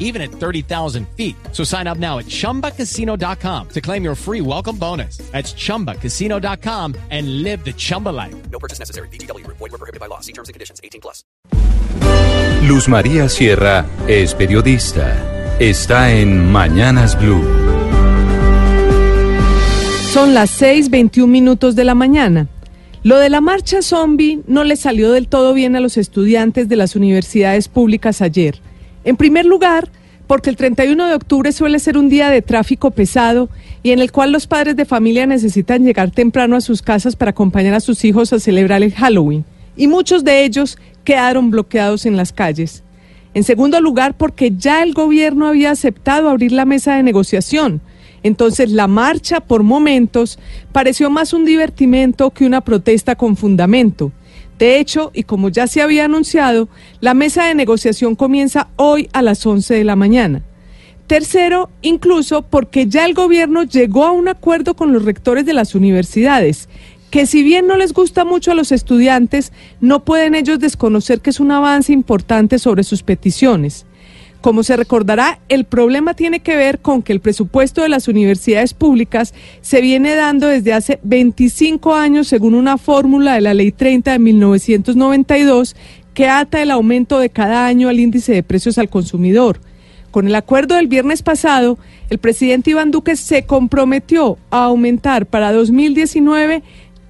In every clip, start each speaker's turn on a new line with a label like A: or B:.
A: even at 30,000 feet. So sign up now at chumbacasino.com to claim your free welcome bonus. That's chumbacasino.com and live the Chumba life.
B: No purchase necessary. BGW. Void were prohibited by law. See terms and conditions. 18 plus.
C: Luz María Sierra es periodista. Está en Mañanas Blue.
D: Son las 6:21 minutos de la mañana. Lo de la marcha zombie no le salió del todo bien a los estudiantes de las universidades públicas ayer. En primer lugar, porque el 31 de octubre suele ser un día de tráfico pesado y en el cual los padres de familia necesitan llegar temprano a sus casas para acompañar a sus hijos a celebrar el Halloween. Y muchos de ellos quedaron bloqueados en las calles. En segundo lugar, porque ya el gobierno había aceptado abrir la mesa de negociación. Entonces la marcha, por momentos, pareció más un divertimento que una protesta con fundamento. De hecho, y como ya se había anunciado, la mesa de negociación comienza hoy a las 11 de la mañana. Tercero, incluso porque ya el gobierno llegó a un acuerdo con los rectores de las universidades, que si bien no les gusta mucho a los estudiantes, no pueden ellos desconocer que es un avance importante sobre sus peticiones. Como se recordará, el problema tiene que ver con que el presupuesto de las universidades públicas se viene dando desde hace 25 años según una fórmula de la Ley 30 de 1992 que ata el aumento de cada año al índice de precios al consumidor. Con el acuerdo del viernes pasado, el presidente Iván Duque se comprometió a aumentar para 2019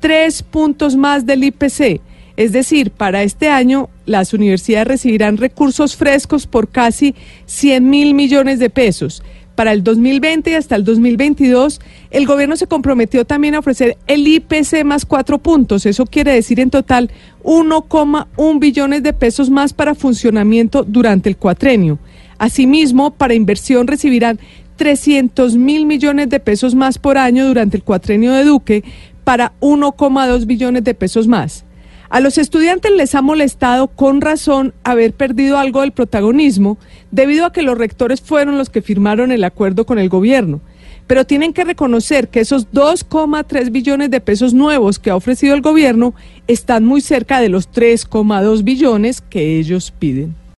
D: tres puntos más del IPC. Es decir, para este año las universidades recibirán recursos frescos por casi 100 mil millones de pesos. Para el 2020 y hasta el 2022, el gobierno se comprometió también a ofrecer el IPC más cuatro puntos. Eso quiere decir en total 1,1 billones de pesos más para funcionamiento durante el cuatrenio. Asimismo, para inversión recibirán 300 mil millones de pesos más por año durante el cuatrenio de Duque para 1,2 billones de pesos más. A los estudiantes les ha molestado con razón haber perdido algo del protagonismo debido a que los rectores fueron los que firmaron el acuerdo con el gobierno. Pero tienen que reconocer que esos 2,3 billones de pesos nuevos que ha ofrecido el gobierno están muy cerca de los 3,2 billones que ellos piden.